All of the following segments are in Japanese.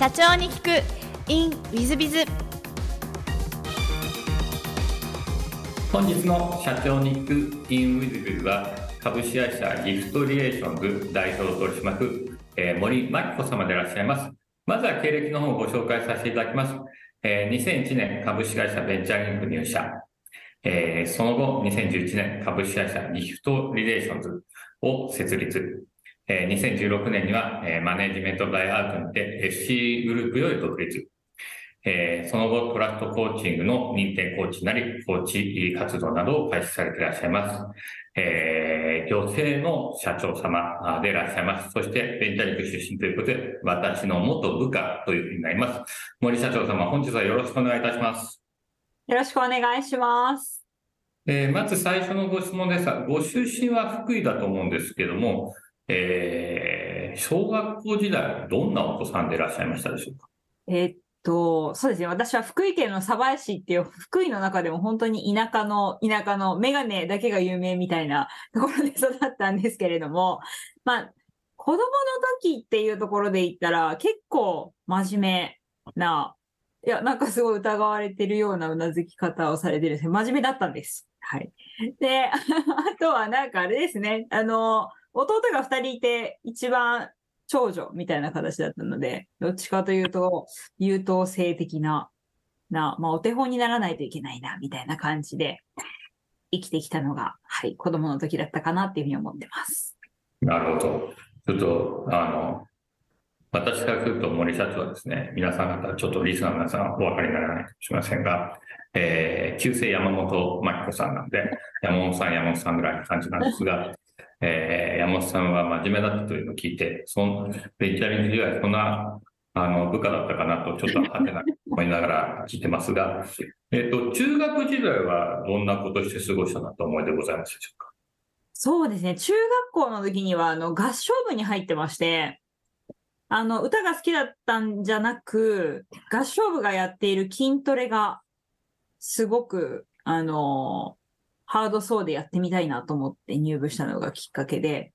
社長に聞く。In WizBiz本日の社長に聞く in ウィズビズは株式会社ギフトリレーションズ代表取締役、え、森真貴子様でいらっしゃいます。まずは経歴の方をご紹介させていただきます、えー、2001年株式会社ベンチャーリンク入社。えー、その後、2011年、株式会社ギフトリレーションズを設立。えー、2016年には、えー、マネージメントバイアウトにて FC グループより独立。えー、その後、トラストコーチングの認定コーチなり、コーチ活動などを開始されていらっしゃいます。えー、女性の社長様でいらっしゃいます。そして、ベンチャーリンク出身ということで、私の元部下というふうになります。森社長様、本日はよろしくお願いいたします。よろしくお願いします。えー、まず最初のご質問ですが、ご出身は福井だと思うんですけども、えー、小学校時代、どんなお子さんでいらっしゃいましたでしょうか？えー、っと、そうですね。私は福井県の鯖江市っていう、福井の中でも本当に田舎の、田舎のメガネだけが有名みたいなところで育ったんですけれども、まあ、子供の時っていうところで言ったら、結構真面目な、いや、なんかすごい疑われてるようなうなずき方をされてるんです真面目だったんです。はい。で、あとはなんかあれですね。あの、弟が二人いて、一番長女みたいな形だったので、どっちかというと、優等生的な、な、まあ、お手本にならないといけないな、みたいな感じで、生きてきたのが、はい、子供の時だったかなっていうふうに思ってます。なるほど。ちょっと、あの、私からすると森社長はですね、皆さん方、ちょっとリスナーの皆さんお分かりにならないかもしれませんが、えー、旧姓山本真紀子さんなんで、山本さん、山本さんぐらいの感じなんですが、えー、山本さんは真面目だったというのを聞いて、その、ベンチャリング時代、そんな、あの、部下だったかなと、ちょっとはてな思いながら聞いてますが、えっ、と、中学時代はどんなことして過ごしたなと思いでございますでしょうか？そうですね。中学校の時には、あの、合唱部に入ってまして、あの、歌が好きだったんじゃなく、合唱部がやっている筋トレが、すごく、あの、ハードそうでやってみたいなと思って入部したのがきっかけで、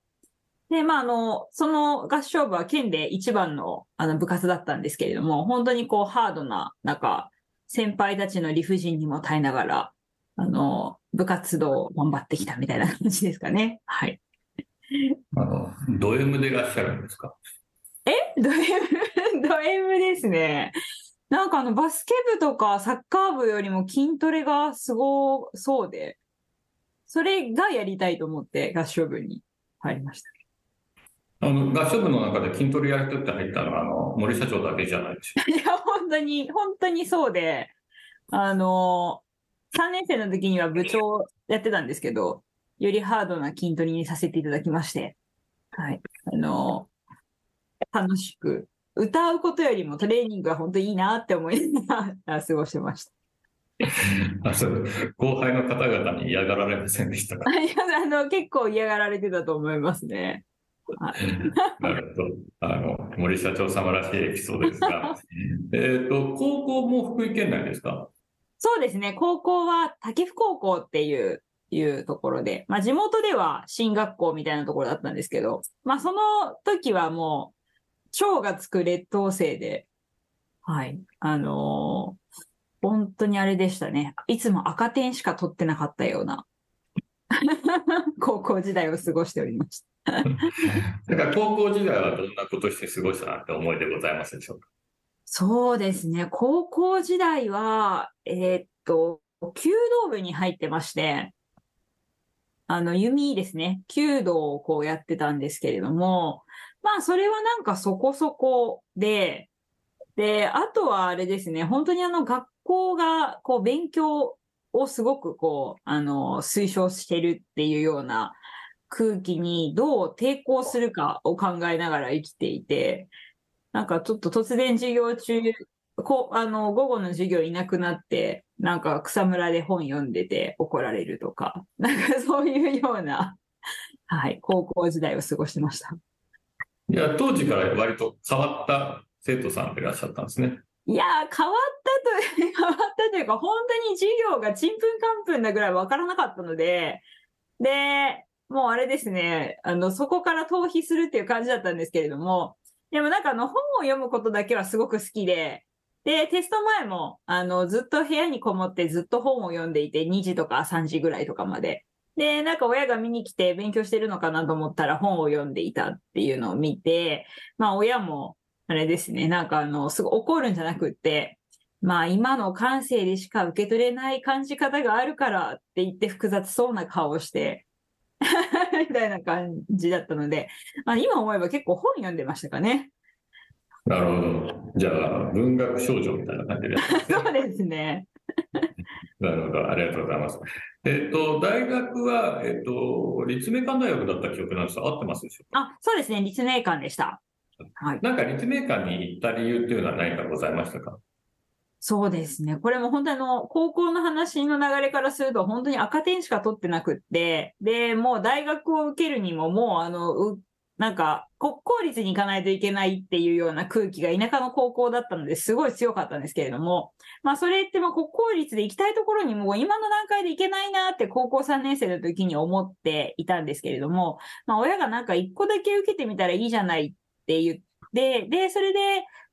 で、まあ、あの、その合唱部は県で一番のあの部活だったんですけれども、本当にこうハードな、なんか、先輩たちの理不尽にも耐えながら、あの、部活動を頑張ってきたみたいな感じですかね。はい。あの、ド M でいらっしゃるんですか？え？ド M、ド M ですね。なんかあの、バスケ部とかサッカー部よりも筋トレがすごそうで、それがやりたいと思って合唱部に入りました。あの、合唱部の中で筋トレやりたって入ったのは、あの、森社長だけじゃないでしょ いや、本当に、本当にそうで、あの、3年生の時には部長やってたんですけど、よりハードな筋トレにさせていただきまして、はい。あの、楽しく、歌うことよりもトレーニングは本当にいいなって思いながら過ごしてました。あそう後輩の方々に嫌がられませんでしたか？あの結構嫌がられてたと思いますね。なるほど。あの、森社長様らしいエピソードですが、えっと、高校も福井県内ですか？そうですね。高校は滝府高校っていういうところで、まあ地元では進学校みたいなところだったんですけど、まあその時はもう蝶がつく劣等生で、はい。あのー、本当にあれでしたね。いつも赤点しか取ってなかったような 高校時代を過ごしておりました。だから高校時代はどんなことして過ごしたなって思いでございますでしょうか？そうですね。高校時代は、えー、っと、弓道部に入ってまして、あの、弓ですね。弓道をこうやってたんですけれども、まあ、それはなんかそこそこで、で、あとはあれですね、本当にあの学校が、こう、勉強をすごくこう、あの、推奨してるっていうような空気にどう抵抗するかを考えながら生きていて、なんかちょっと突然授業中、こあの、午後の授業いなくなって、なんか草むらで本読んでて怒られるとか、なんかそういうような、はい、高校時代を過ごしてました。いや、当時から割と変わった生徒さんでいらっしゃったんですね。いや変わったと、変わったというか、本当に授業がちんぷんかんぷんなぐらいわからなかったので、で、もうあれですね、あの、そこから逃避するっていう感じだったんですけれども、でもなんかあの本を読むことだけはすごく好きで、で、テスト前も、あの、ずっと部屋にこもってずっと本を読んでいて、2時とか3時ぐらいとかまで。で、なんか親が見に来て勉強してるのかなと思ったら本を読んでいたっていうのを見て、まあ親も、あれですね、なんかあの、すごい怒るんじゃなくって、まあ今の感性でしか受け取れない感じ方があるからって言って複雑そうな顔をして みたいな感じだったので、まあ今思えば結構本読んでましたかね。なるほど。じゃあ、文学少女みたいな感じで、そうですね。なるほど。ありがとうございます。えっ、と、大学は、えっ、と、立命館大学だった記憶なんですが、合ってますでしょうか？あ、そうですね。立命館でした。はい。なんか立命館に行った理由っていうのは何かございましたか？そうですね。これも本当にあの、高校の話の流れからすると、本当に赤点しか取ってなくって、で、もう大学を受けるにも、もうあの、うなんか、国公立に行かないといけないっていうような空気が田舎の高校だったのですごい強かったんですけれども、まあそれってまあ国公立で行きたいところにもう今の段階で行けないなって高校3年生の時に思っていたんですけれども、まあ親がなんか1個だけ受けてみたらいいじゃないっって言って、で、それで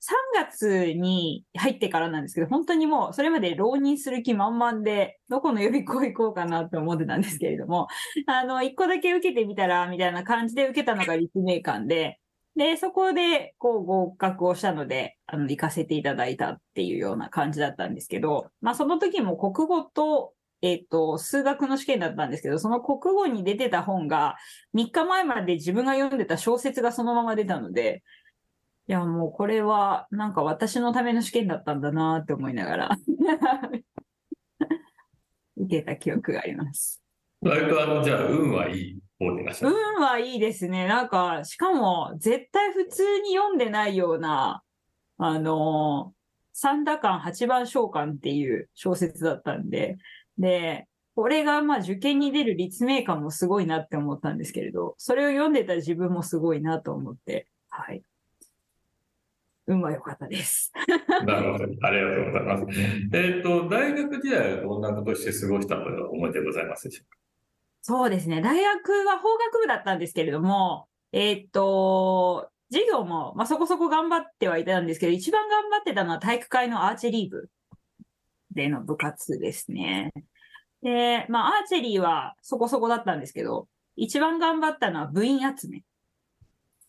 3月に入ってからなんですけど、本当にもうそれまで浪人する気満々で、どこの予備校行こうかなって思ってたんですけれども、あの、1個だけ受けてみたら、みたいな感じで受けたのが立命館で、で、そこで、こう、合格をしたので、あの、行かせていただいたっていうような感じだったんですけど、まあ、その時も国語と、えっ、と、数学の試験だったんですけど、その国語に出てた本が、3日前まで自分が読んでた小説がそのまま出たので、いや、もうこれは、なんか私のための試験だったんだなって思いながら、受けた記憶があります。割とあの、じゃあ、運はいい方でいらっしゃる。運はいいですね。なんか、しかも、絶対普通に読んでないような、あの三打館八番召喚っていう小説だったんで、で、これがまあ受験に出る立命館もすごいなって思ったんですけれど、それを読んでた自分もすごいなと思って、はい。運は良かったです。なるほど。ありがとうございます。えっ、と、大学時代はどんなことをして過ごしたという思いでございますでしょうか？そうですね。大学は法学部だったんですけれども、えーっと、授業も、まあ、そこそこ頑張ってはいたんですけど、一番頑張ってたのは体育会のアーチェリー部での部活ですね。で、まあ、アーチェリーはそこそこだったんですけど、一番頑張ったのは部員集め。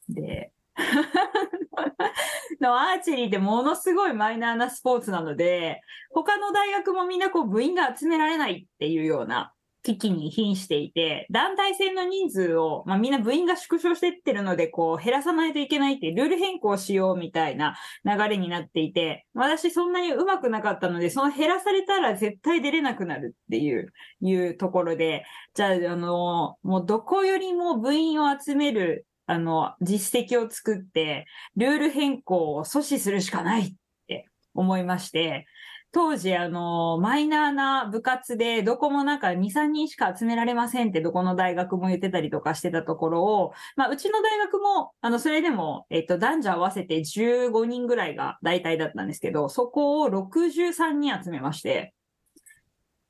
で、のアーチェリーってものすごいマイナーなスポーツなので、他の大学もみんなこう部員が集められないっていうような危機に瀕していて、団体戦の人数を、まあみんな部員が縮小してってるので、こう減らさないといけないってルール変更しようみたいな流れになっていて、私そんなに上手くなかったので、その減らされたら絶対出れなくなるっていう、いうところで、じゃあ、あの、もうどこよりも部員を集める、あの、実績を作って、ルール変更を阻止するしかないって思いまして、当時、あの、マイナーな部活で、どこもなんか2、3人しか集められませんって、どこの大学も言ってたりとかしてたところを、まあ、うちの大学も、あの、それでも、えっと、男女合わせて15人ぐらいが大体だったんですけど、そこを63人集めまして、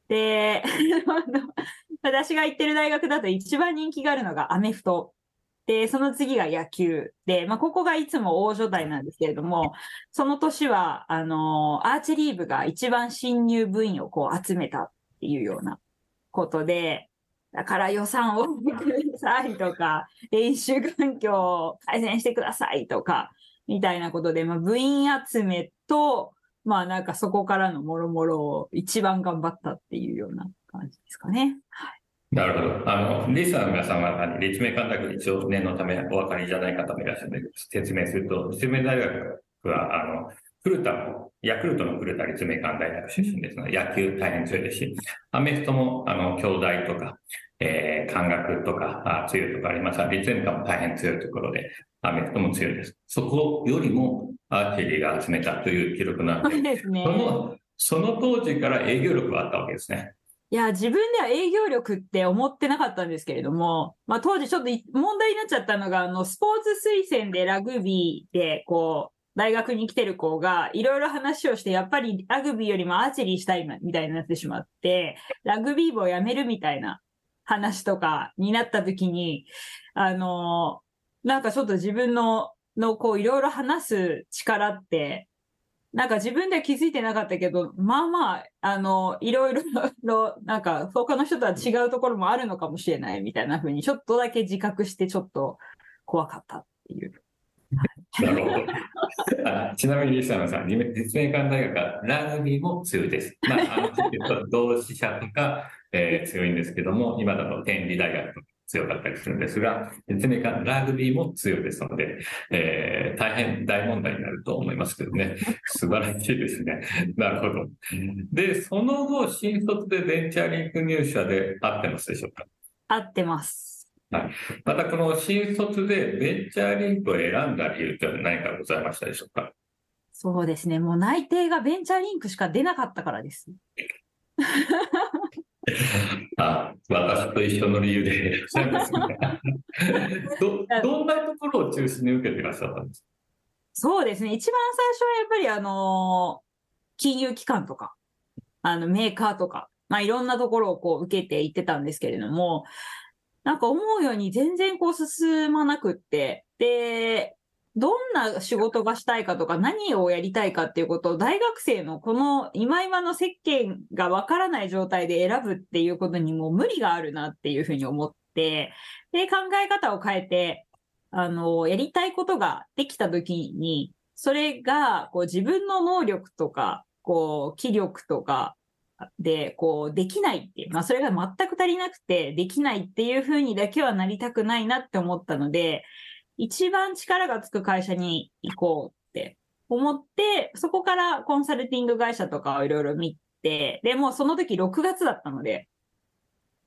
で、私が行ってる大学だと一番人気があるのがアメフト。で、その次が野球。で、まあ、ここがいつも大所帯なんですけれども、その年は、あのアーチェリー部が一番新入部員をこう集めたっていうようなことで、だから予算をくださいとか、練習環境を改善してくださいとか、みたいなことで、まあ、部員集めと、まあなんかそこからのもろもろを一番頑張ったっていうような感じですかね。はい。なるほど。あの、リスナーの皆さんは、あの立命館大学一応念のためお分かりじゃない方もいらっしゃるので、説明すると、立命大学は、あの、古田も、ヤクルトの古田立命館大学出身ですので、野球大変強いですし、アメフトも、あの、兄弟とか、えー、漢学とか、あ強いところありますが、立命館も大変強いところで、アメフトも強いです。そこよりも、アーチェリーが集めたという記録なので、ですねそ。の、その当時から営業力はあったわけですね。いや、自分では営業力って思ってなかったんですけれども、まあ当時ちょっと問題になっちゃったのが、あの、スポーツ推薦でラグビーで、こう、大学に来てる子がいろいろ話をして、やっぱりラグビーよりもアーチェリーしたいみたいになってしまって、ラグビー部を辞めるみたいな話とかになった時に、あの、なんかちょっと自分ののこういろいろ話す力って、なんか自分では気づいてなかったけど、まあまあ、あの、いろいろ、なんか他の人とは違うところもあるのかもしれないみたいな風に、ちょっとだけ自覚してちょっと怖かったっていう。なるほど。あちなみに、リサナさん、立命館大学はラグビーも強いです。まあ、あの、ちょっと同志社とか、えー強いんですけども、今だと天理大学とか強かったりするんですが、立命館ラグビーも強いですので、えー大変大問題になると思いますけどね。素晴らしいですね。なるほど。で、その後、新卒でベンチャーリンク入社で合ってますでしょうか？合ってます。またこの新卒でベンチャーリンクを選んだ理由って何かございましたでしょうか？そうですね。もう内定がベンチャーリンクしか出なかったからです。あ、私と一緒の理由で。ど、どんなところを中心に受けていらっしゃったんですそうですね。一番最初はやっぱりあの金融機関とか、あのメーカーとか、まあいろんなところをこう受けていってたんですけれども、なんか思うように全然こう進まなくって、で、どんな仕事がしたいかとか何をやりたいかっていうことを大学生のこの今今の設計がわからない状態で選ぶっていうことにも無理があるなっていうふうに思って、で、考え方を変えて、あの、やりたいことができたときに、それが、こう自分の能力とか、こう、気力とかで、こう、できないっていう、まあそれが全く足りなくて、できないっていうふうにだけはなりたくないなって思ったので、一番力がつく会社に行こうって思って、そこからコンサルティング会社とかをいろいろ見て、で、もうその時6月だったので、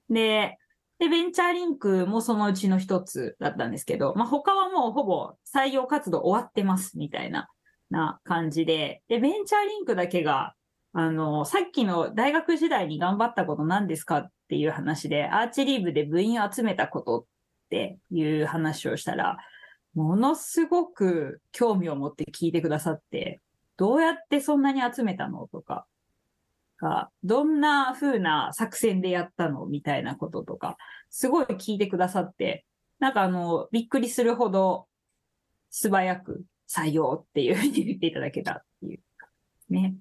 で、で、ベンチャーリンクもそのうちの一つだったんですけど、まあ、他はもうほぼ採用活動終わってます、みたいな、な感じで、で、ベンチャーリンクだけが、あの、さっきの大学時代に頑張ったこと何ですかっていう話で、アーチリー部で部員を集めたことっていう話をしたら、ものすごく興味を持って聞いてくださって、どうやってそんなに集めたのとか、がどんな風な作戦でやったのみたいなこととか、すごい聞いてくださって、なんかあの、びっくりするほど素早く採用っていうふうに言っていただけたっていう。ね。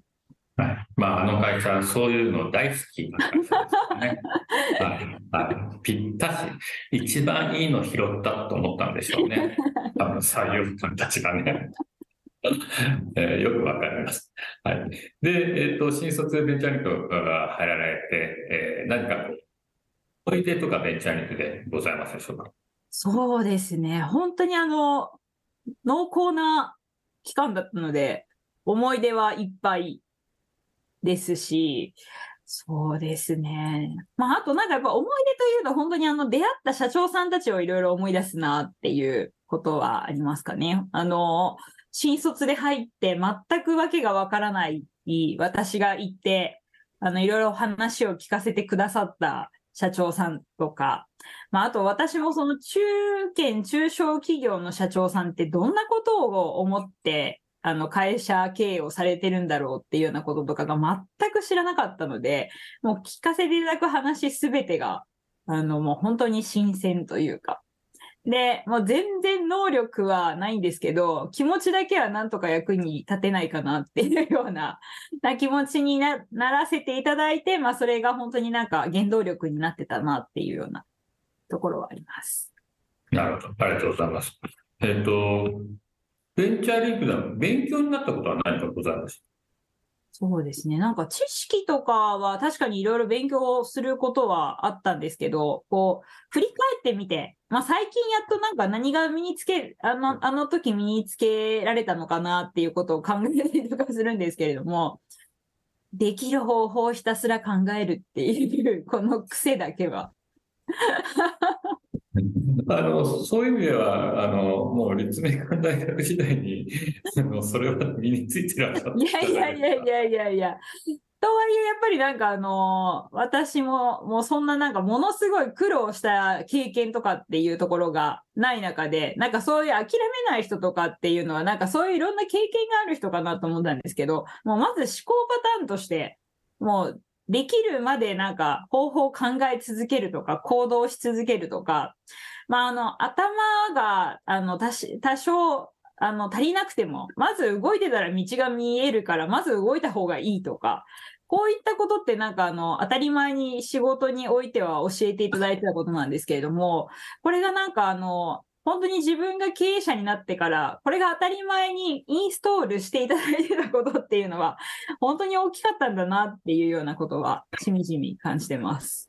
はい。まあ、あの会社、そういうの大好きな会社ですよね。はい。はい。ぴったし。一番いいの拾ったと思ったんでしょうね。多分採用官たちがね。えーよくわかります。はい。で、えっ、と、新卒でベンチャーリンクが入られて、えー何かこう、思い出とかベンチャーリンクでございますでしょうか？そうですね。本当にあの、濃厚な期間だったので、思い出はいっぱいですし、そうですね。まあ、あとなんかやっぱ思い出というと本当にあの出会った社長さんたちをいろいろ思い出すなっていうことはありますかね。あの、新卒で入って全くわけがわからない私が行って、あの、いろいろ話を聞かせてくださった社長さんとか、まあ、あと私もその中堅中小企業の社長さんってどんなことを思って、あの会社経営をされてるんだろうっていうようなこととかが全く知らなかったので、もう聞かせていただく話すべてが、あのもう本当に新鮮というか。で、もう全然能力はないんですけど、気持ちだけはなんとか役に立てないかなっていうような な気持ちにならせていただいて、まあそれが本当になんか原動力になってたなっていうようなところはあります。なるほど。ありがとうございます。えっ、と、ベンチャーリンクでは勉強になったことは何かございます？そうですね。なんか知識とかは確かにいろいろ勉強することはあったんですけど、こう、振り返ってみて、まあ最近やっとなんか何が身につけ、あの、あの時身につけられたのかなっていうことを考えたりとかするんですけれども、できる方法をひたすら考えるっていう、この癖だけは。あの、そういう意味では、あの、もう立命館大学時代に、あの、それは身についてらっしゃった。いやいやいやいやいやいや。とはいえ、やっぱりなんかあの私ももうそんななんかものすごい苦労した経験とかっていうところがない中で、なんかそういう諦めない人とかっていうのはなんかそういういろんな経験がある人かなと思ったんですけど、もうまず思考パターンとして、もうできるまでなんか方法を考え続けるとか行動し続けるとか、まああの頭があの多少あの、足りなくても、まず動いてたら道が見えるから、まず動いた方がいいとか、こういったことってなんかあの、当たり前に仕事においては教えていただいてたことなんですけれども、これがなんかあの、本当に自分が経営者になってから、これが当たり前にインストールしていただいてたことっていうのは、本当に大きかったんだなっていうようなことは、しみじみ感じてます。